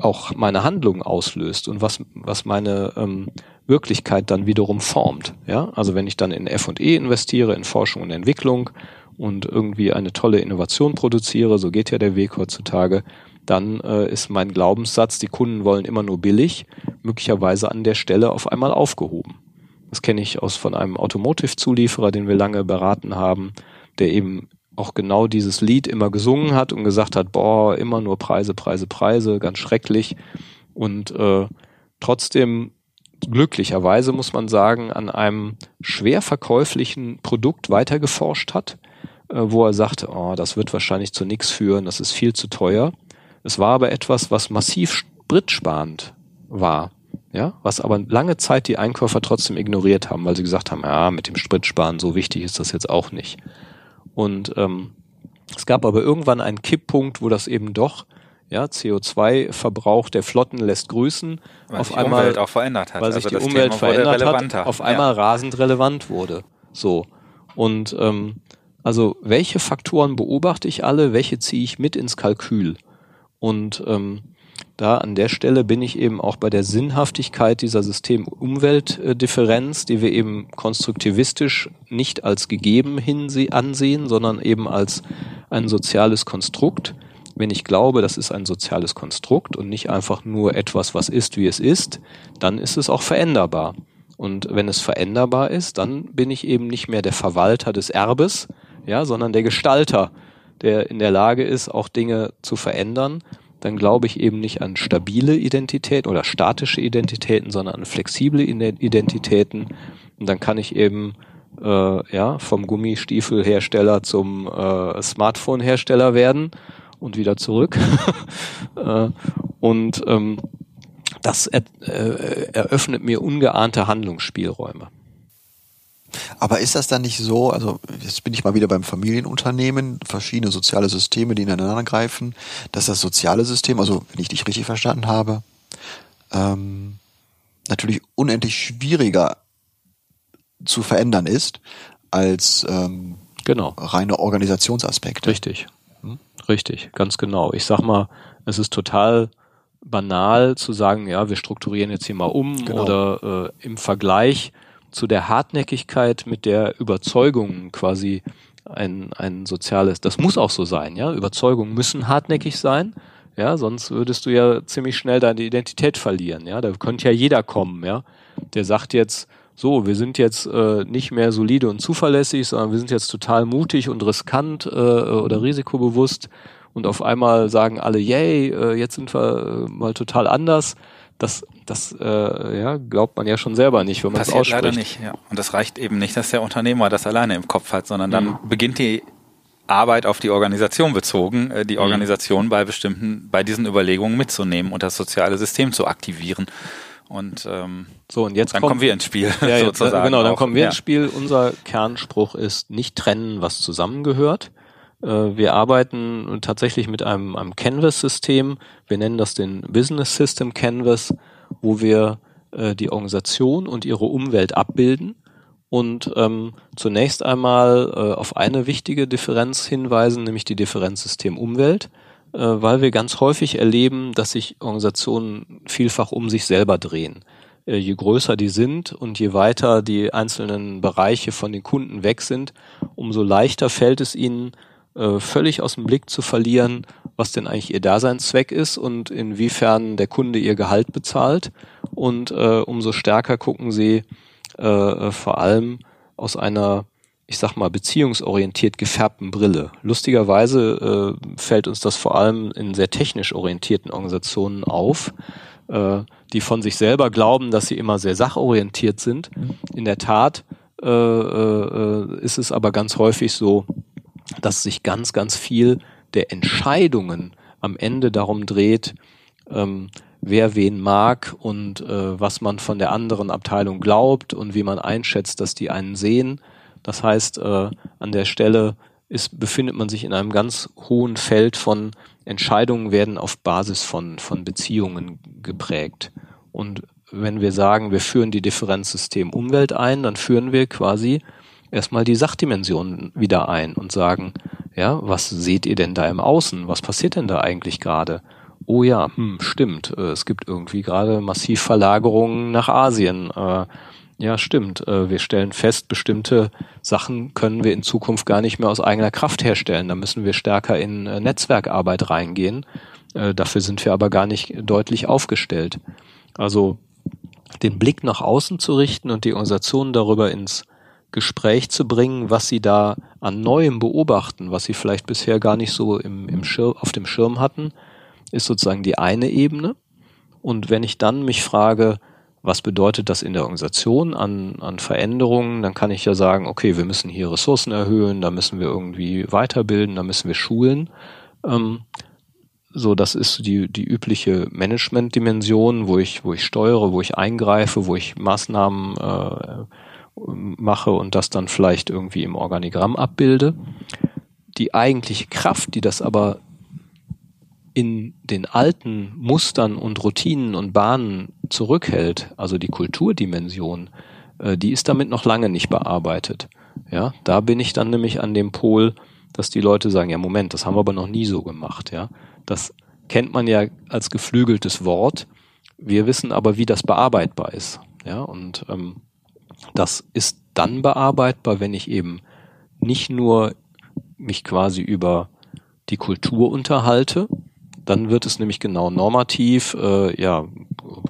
auch meine Handlung auslöst und was, was meine ähm, Wirklichkeit dann wiederum formt. Ja, also wenn ich dann in F&E investiere, in Forschung und Entwicklung und irgendwie eine tolle Innovation produziere, so geht ja der Weg heutzutage, dann äh, ist mein Glaubenssatz, die Kunden wollen immer nur billig, möglicherweise an der Stelle auf einmal aufgehoben. Das kenne ich aus von einem Automotive-Zulieferer, den wir lange beraten haben, der eben auch genau dieses Lied immer gesungen hat und gesagt hat, boah, immer nur Preise, Preise, Preise, ganz schrecklich. Und äh, trotzdem glücklicherweise muss man sagen, an einem schwer verkäuflichen Produkt weitergeforscht hat, wo er sagte, oh, das wird wahrscheinlich zu nichts führen, das ist viel zu teuer. Es war aber etwas, was massiv spritsparend war. Ja, was aber lange Zeit die Einkäufer trotzdem ignoriert haben, weil sie gesagt haben, ja, mit dem Spritsparen so wichtig ist das jetzt auch nicht. Und ähm, es gab aber irgendwann einen Kipppunkt, wo das eben doch ja, CO2-Verbrauch der Flotten lässt grüßen. Weil auf sich einmal, Umwelt auch verändert hat. weil sich Also die Umwelt Thema verändert hat, auf einmal rasend relevant wurde. So. Und ähm, also welche Faktoren beobachte ich alle, welche ziehe ich mit ins Kalkül? Und ähm, da an der Stelle bin ich eben auch bei der Sinnhaftigkeit dieser System-Umwelt-Differenz, die wir eben konstruktivistisch nicht als gegeben ansehen, sondern eben als ein soziales Konstrukt. Wenn ich glaube, das ist ein soziales Konstrukt und nicht einfach nur etwas, was ist, wie es ist, dann ist es auch veränderbar. Und wenn es veränderbar ist, dann bin ich eben nicht mehr der Verwalter des Erbes, ja, sondern der Gestalter, der in der Lage ist, auch Dinge zu verändern. Dann glaube ich eben nicht an stabile Identität oder statische Identitäten, sondern an flexible Ide- Identitäten. Und dann kann ich eben äh, ja vom Gummistiefelhersteller zum äh, Smartphone-Hersteller werden und wieder zurück. äh, und ähm, das er, äh, eröffnet mir ungeahnte Handlungsspielräume. Aber ist das dann nicht so, also jetzt bin ich mal wieder beim Familienunternehmen, verschiedene soziale Systeme, die ineinander greifen, dass das soziale System, also wenn ich dich richtig verstanden habe, ähm, natürlich unendlich schwieriger zu verändern ist als ähm, Genau. reine Organisationsaspekte. Richtig. Richtig, ganz genau. Ich sag mal, es ist total banal zu sagen, ja, wir strukturieren jetzt hier mal um Genau. oder äh, im Vergleich zu der Hartnäckigkeit mit der Überzeugung quasi ein, ein soziales, das muss auch so sein, ja. Überzeugungen müssen hartnäckig sein, ja, sonst würdest du ja ziemlich schnell deine Identität verlieren, ja. Da könnte ja jeder kommen, ja. Der sagt jetzt, so, wir sind jetzt äh, nicht mehr solide und zuverlässig, sondern wir sind jetzt total mutig und riskant äh, oder risikobewusst und auf einmal sagen alle, yay, äh, jetzt sind wir äh, mal total anders. Das, das äh, ja, glaubt man ja schon selber nicht, wenn man es ausspricht. leider nicht, ja. Und das reicht eben nicht, dass der Unternehmer das alleine im Kopf hat, sondern dann Mhm. beginnt die Arbeit auf die Organisation bezogen, äh, Mhm. die Organisation bei bestimmten, bei diesen Überlegungen mitzunehmen und das soziale System zu aktivieren. Und ähm, So, und jetzt dann kommt, kommen wir ins Spiel, ja, sozusagen. Genau, dann auch. kommen wir ja. ins Spiel. Unser Kernspruch ist nicht trennen, was zusammengehört. Äh, Wir arbeiten tatsächlich mit einem, einem Canvas-System. Wir nennen das den Business System Canvas, wo wir äh, die Organisation und ihre Umwelt abbilden und ähm, zunächst einmal äh, auf eine wichtige Differenz hinweisen, nämlich die Differenz System-Umwelt, äh, weil wir ganz häufig erleben, dass sich Organisationen vielfach um sich selber drehen. Äh, je größer die sind und je weiter die einzelnen Bereiche von den Kunden weg sind, umso leichter fällt es ihnen, äh, völlig aus dem Blick zu verlieren, was denn eigentlich ihr Daseinszweck ist und inwiefern der Kunde ihr Gehalt bezahlt. Und äh, umso stärker gucken sie äh, vor allem aus einer, ich sag mal, beziehungsorientiert gefärbten Brille. Lustigerweise äh, fällt uns das vor allem in sehr technisch orientierten Organisationen auf, äh, die von sich selber glauben, dass sie immer sehr sachorientiert sind. In der Tat äh, äh, ist es aber ganz häufig so, dass sich ganz, ganz viel der Entscheidungen am Ende darum dreht, ähm, wer wen mag und äh, was man von der anderen Abteilung glaubt und wie man einschätzt, dass die einen sehen. Das heißt, äh, an der Stelle ist, befindet man sich in einem ganz hohen Feld von Entscheidungen werden auf Basis von, von Beziehungen geprägt. Und wenn wir sagen, wir führen die Differenz System Umwelt ein, dann führen wir quasi erstmal die Sachdimension wieder ein und sagen, ja, was seht ihr denn da im Außen? Was passiert denn da eigentlich gerade? Oh ja, hm, stimmt. Äh, es gibt irgendwie gerade massiv Verlagerungen nach Asien. Äh, ja, stimmt. Äh, wir stellen fest, bestimmte Sachen können wir in Zukunft gar nicht mehr aus eigener Kraft herstellen. Da müssen wir stärker in Netzwerkarbeit reingehen. Dafür sind wir aber gar nicht deutlich aufgestellt. Also den Blick nach außen zu richten und die Organisation darüber ins Gespräch zu bringen, was sie da an Neuem beobachten, was sie vielleicht bisher gar nicht so im, im Schirm, auf dem Schirm hatten, ist sozusagen die eine Ebene. Und wenn ich dann mich frage, was bedeutet das in der Organisation an, an Veränderungen, dann kann ich ja sagen, okay, wir müssen hier Ressourcen erhöhen, da müssen wir irgendwie weiterbilden, da müssen wir schulen. Ähm, so, das ist die, die übliche Management-Dimension, wo ich, wo ich steuere, wo ich eingreife, wo ich Maßnahmen äh, mache und das dann vielleicht irgendwie im Organigramm abbilde. Die eigentliche Kraft, die das aber in den alten Mustern und Routinen und Bahnen zurückhält, also die Kulturdimension, äh, die ist damit noch lange nicht bearbeitet. Ja, da bin ich dann nämlich an dem Pol, dass die Leute sagen, ja Moment, das haben wir aber noch nie so gemacht, ja. Das kennt man ja als geflügeltes Wort. Wir wissen aber, wie das bearbeitbar ist. Ja, und ähm, das ist dann bearbeitbar, wenn ich eben nicht nur mich quasi über die Kultur unterhalte, dann wird es nämlich genau normativ, äh, ja,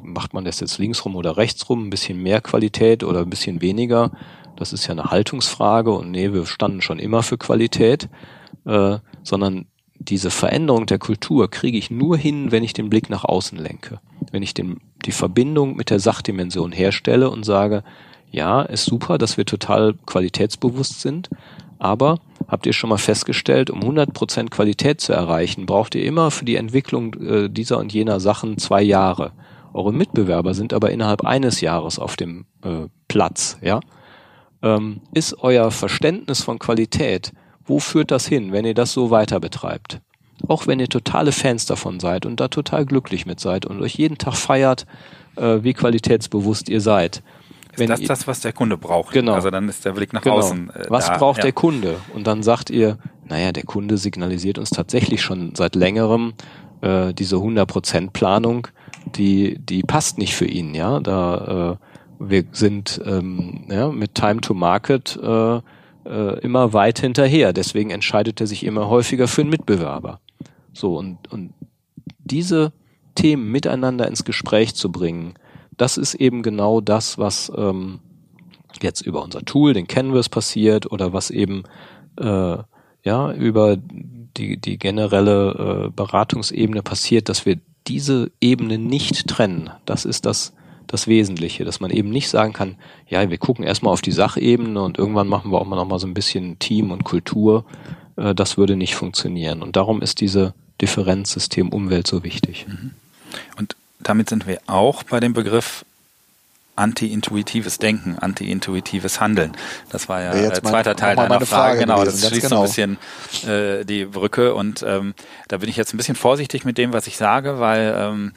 macht man das jetzt linksrum oder rechtsrum, ein bisschen mehr Qualität oder ein bisschen weniger. Das ist ja eine Haltungsfrage und nee, wir standen schon immer für Qualität, äh, sondern diese Veränderung der Kultur kriege ich nur hin, wenn ich den Blick nach außen lenke. Wenn ich den, die Verbindung mit der Sachdimension herstelle und sage, ja, ist super, dass wir total qualitätsbewusst sind, aber habt ihr schon mal festgestellt, um 100% Qualität zu erreichen, braucht ihr immer für die Entwicklung äh, dieser und jener Sachen zwei Jahre. Eure Mitbewerber sind aber innerhalb eines Jahres auf dem äh, Platz, ja. Ähm, ist euer Verständnis von Qualität, wo führt das hin, wenn ihr das so weiter betreibt? Auch wenn ihr totale Fans davon seid und da total glücklich mit seid und euch jeden Tag feiert, äh, wie qualitätsbewusst ihr seid ist das das, was der Kunde braucht? Genau. Also dann ist der Blick nach genau. außen. Äh, was da, braucht ja. der Kunde? Und dann sagt ihr, naja, der Kunde signalisiert uns tatsächlich schon seit längerem äh, diese 100% Planung, die, die passt nicht für ihn. Ja, da äh, wir sind ähm, ja, mit Time to Market äh, äh, immer weit hinterher. Deswegen entscheidet er sich immer häufiger für einen Mitbewerber. So und und diese Themen miteinander ins Gespräch zu bringen, das ist eben genau das, was ähm, jetzt über unser Tool, den Canvas passiert oder was eben äh, ja über die, die generelle äh, Beratungsebene passiert, dass wir diese Ebene nicht trennen. Das ist das, das Wesentliche, dass man eben nicht sagen kann, ja, wir gucken erstmal auf die Sachebene und irgendwann machen wir auch mal noch mal so ein bisschen Team und Kultur. Äh, das würde nicht funktionieren. Und darum ist diese Differenzsystem Umwelt so wichtig. Mhm. Und damit sind wir auch bei dem Begriff anti-intuitives Denken, anti-intuitives Handeln. Das war ja der zweite Teil deiner Frage. Frage. Genau, gewesen, das schließt genau. so ein bisschen äh, die Brücke. Und ähm, da bin ich jetzt ein bisschen vorsichtig mit dem, was ich sage, weil ähm,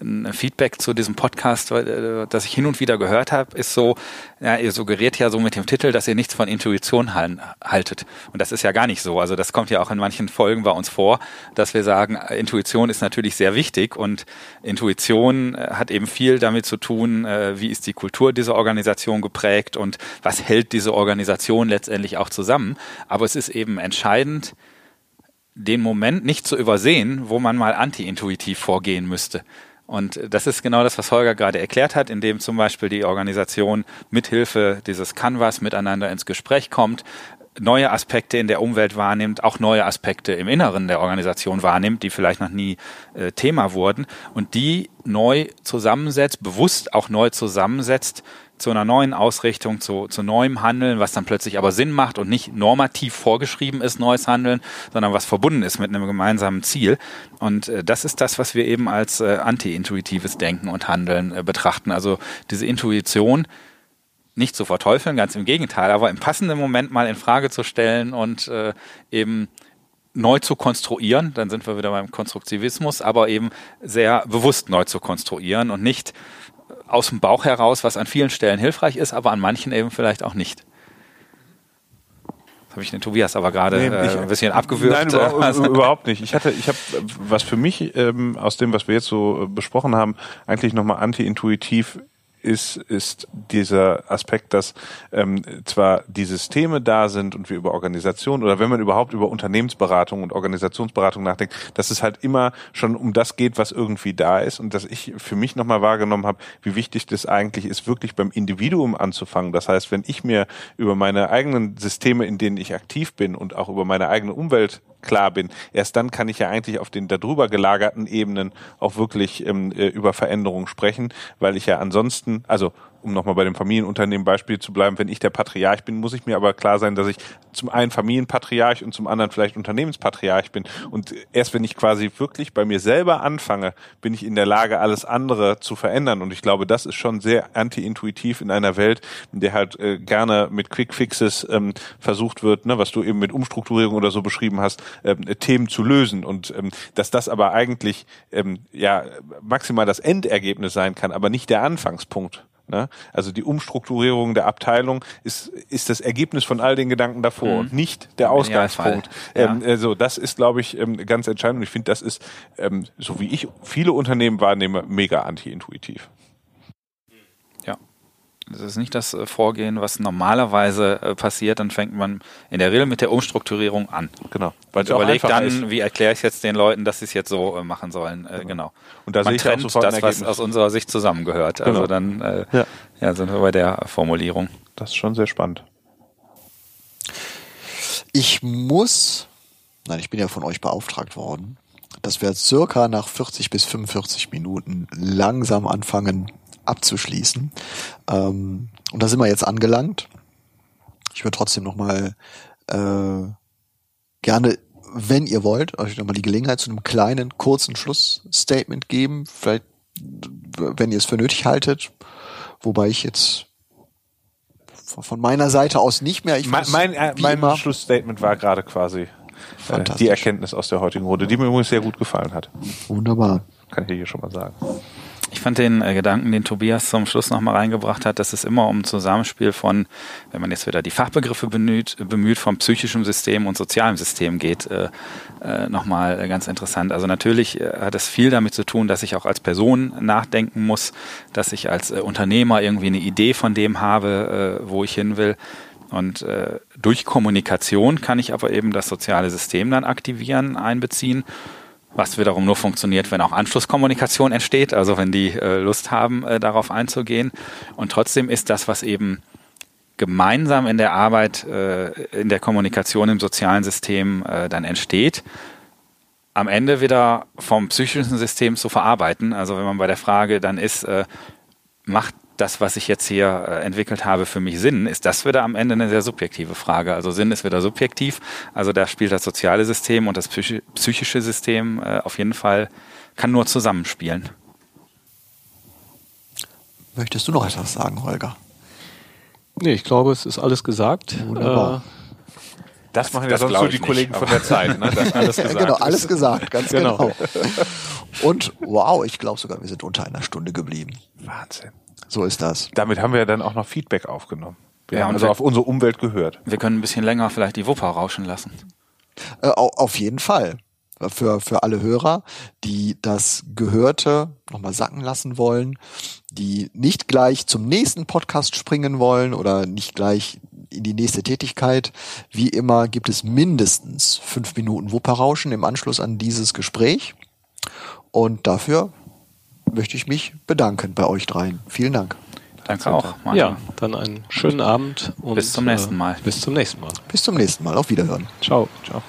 ein Feedback zu diesem Podcast, äh, das ich hin und wieder gehört habe, ist so, ja, ihr suggeriert ja so mit dem Titel, dass ihr nichts von Intuition haltet. Und das ist ja gar nicht so. Also das kommt ja auch in manchen Folgen bei uns vor, dass wir sagen, Intuition ist natürlich sehr wichtig und Intuition äh, hat eben viel damit zu tun, äh, wie ist die Kultur dieser Organisation geprägt und was hält diese Organisation letztendlich auch zusammen. Aber es ist eben entscheidend, den Moment nicht zu übersehen, wo man mal anti-intuitiv vorgehen müsste. Und das ist genau das, was Holger gerade erklärt hat, indem zum Beispiel die Organisation mithilfe dieses Canvas miteinander ins Gespräch kommt, neue Aspekte in der Umwelt wahrnimmt, auch neue Aspekte im Inneren der Organisation wahrnimmt, die vielleicht noch nie äh, Thema wurden und die neu zusammensetzt, bewusst auch neu zusammensetzt zu einer neuen Ausrichtung, zu, zu neuem Handeln, was dann plötzlich aber Sinn macht und nicht normativ vorgeschrieben ist, neues Handeln, sondern was verbunden ist mit einem gemeinsamen Ziel. Und äh, das ist das, was wir eben als äh, anti-intuitives Denken und Handeln äh, betrachten. Also diese Intuition nicht zu verteufeln, ganz im Gegenteil, aber im passenden Moment mal in Frage zu stellen und äh, eben neu zu konstruieren, dann sind wir wieder beim Konstruktivismus, aber eben sehr bewusst neu zu konstruieren und nicht aus dem Bauch heraus, was an vielen Stellen hilfreich ist, aber an manchen eben vielleicht auch nicht. Habe ich den Tobias aber gerade nee, äh, ein bisschen abgewürgt. Nein, überhaupt, überhaupt nicht. Ich hatte, ich habe was für mich ähm, aus dem, was wir jetzt so äh, besprochen haben, eigentlich nochmal anti-intuitiv ist, ist dieser Aspekt, dass ähm, zwar die Systeme da sind und wir über Organisation oder wenn man überhaupt über Unternehmensberatung und Organisationsberatung nachdenkt, dass es halt immer schon um das geht, was irgendwie da ist und dass ich für mich nochmal wahrgenommen habe, wie wichtig das eigentlich ist, wirklich beim Individuum anzufangen. Das heißt, wenn ich mir über meine eigenen Systeme, in denen ich aktiv bin und auch über meine eigene Umwelt klar bin, erst dann kann ich ja eigentlich auf den darüber gelagerten Ebenen auch wirklich ähm, äh, über Veränderungen sprechen, weil ich ja ansonsten, also um nochmal bei dem Familienunternehmen Beispiel zu bleiben, wenn ich der Patriarch bin, muss ich mir aber klar sein, dass ich zum einen Familienpatriarch und zum anderen vielleicht Unternehmenspatriarch bin. Und erst wenn ich quasi wirklich bei mir selber anfange, bin ich in der Lage, alles andere zu verändern. Und ich glaube, das ist schon sehr anti-intuitiv in einer Welt, in der halt äh, gerne mit Quick Fixes ähm, versucht wird, ne, was du eben mit Umstrukturierung oder so beschrieben hast, ähm, Themen zu lösen. Und ähm, dass das aber eigentlich ähm, ja maximal das Endergebnis sein kann, aber nicht der Anfangspunkt. Ne? Also die Umstrukturierung der Abteilung ist, ist das Ergebnis von all den Gedanken davor mhm. und nicht der Ausgangspunkt. Ja. Ähm, also das ist, glaube ich, ähm, ganz entscheidend. Und ich finde, das ist, ähm, so wie ich viele Unternehmen wahrnehme, mega anti-intuitiv. Das ist nicht das äh, Vorgehen, was normalerweise äh, passiert. Dann fängt man in der Regel mit der Umstrukturierung an. Genau. Weil überlegt dann, ist. wie erkläre ich jetzt den Leuten, dass sie es jetzt so äh, machen sollen. Genau. genau. Und da man sehe ich trennt auch das, was aus unserer Sicht zusammengehört. Also genau. Also dann äh, ja. ja, sind wir bei der Formulierung. Das ist schon sehr spannend. Ich muss, nein, ich bin ja von euch beauftragt worden, dass wir circa nach 40 bis 45 Minuten langsam anfangen, abzuschließen. Ähm, und da sind wir jetzt angelangt. Ich würde trotzdem noch mal äh, gerne, wenn ihr wollt, euch noch mal die Gelegenheit zu einem kleinen, kurzen Schlussstatement geben. Vielleicht, wenn ihr es für nötig haltet. Wobei ich jetzt von meiner Seite aus nicht mehr. Ich mein mein, äh, mein Schlussstatement war gerade quasi äh, die Erkenntnis aus der heutigen Runde, die mir übrigens sehr gut gefallen hat. Wunderbar. Kann ich hier schon mal sagen. Ich fand den äh, Gedanken, den Tobias zum Schluss nochmal reingebracht hat, dass es immer um ein Zusammenspiel von, wenn man jetzt wieder die Fachbegriffe bemüht, bemüht vom psychischen System und sozialem System geht, äh, äh, nochmal ganz interessant. Also natürlich äh, hat es viel damit zu tun, dass ich auch als Person nachdenken muss, dass ich als äh, Unternehmer irgendwie eine Idee von dem habe, äh, wo ich hin will. Und äh, durch Kommunikation kann ich aber eben das soziale System dann aktivieren, einbeziehen was wiederum nur funktioniert, wenn auch Anschlusskommunikation entsteht, also wenn die äh, Lust haben, äh, darauf einzugehen. Und trotzdem ist das, was eben gemeinsam in der Arbeit, äh, in der Kommunikation im sozialen System äh, dann entsteht, am Ende wieder vom psychischen System zu verarbeiten. Also wenn man bei der Frage dann ist, äh, macht das, was ich jetzt hier äh, entwickelt habe, für mich Sinn, ist das wieder am Ende eine sehr subjektive Frage. Also Sinn ist wieder subjektiv. Also da spielt das soziale System und das psychische System äh, auf jeden Fall, kann nur zusammenspielen. Möchtest du noch etwas sagen, Holger? Nee, ich glaube, es ist alles gesagt. Wunderbar. Äh, das machen ja sonst so die Kollegen nicht, von der Zeit. Ne? Das alles gesagt genau, alles gesagt, ganz genau. genau. Und wow, ich glaube sogar, wir sind unter einer Stunde geblieben. Wahnsinn. So ist das. Damit haben wir ja dann auch noch Feedback aufgenommen. Wir ja, haben also wir, auf unsere Umwelt gehört. Wir können ein bisschen länger vielleicht die Wupper rauschen lassen. Äh, auf jeden Fall. Für, für alle Hörer, die das Gehörte nochmal sacken lassen wollen, die nicht gleich zum nächsten Podcast springen wollen oder nicht gleich in die nächste Tätigkeit. Wie immer gibt es mindestens fünf Minuten Wupperrauschen im Anschluss an dieses Gespräch. Und dafür möchte ich mich bedanken bei euch dreien. Vielen Dank. Danke auch. Martin. Ja, dann einen schönen Abend und bis zum nächsten Mal. Äh, bis zum nächsten Mal. Bis zum nächsten Mal. Auf Wiederhören. Ciao. Ciao.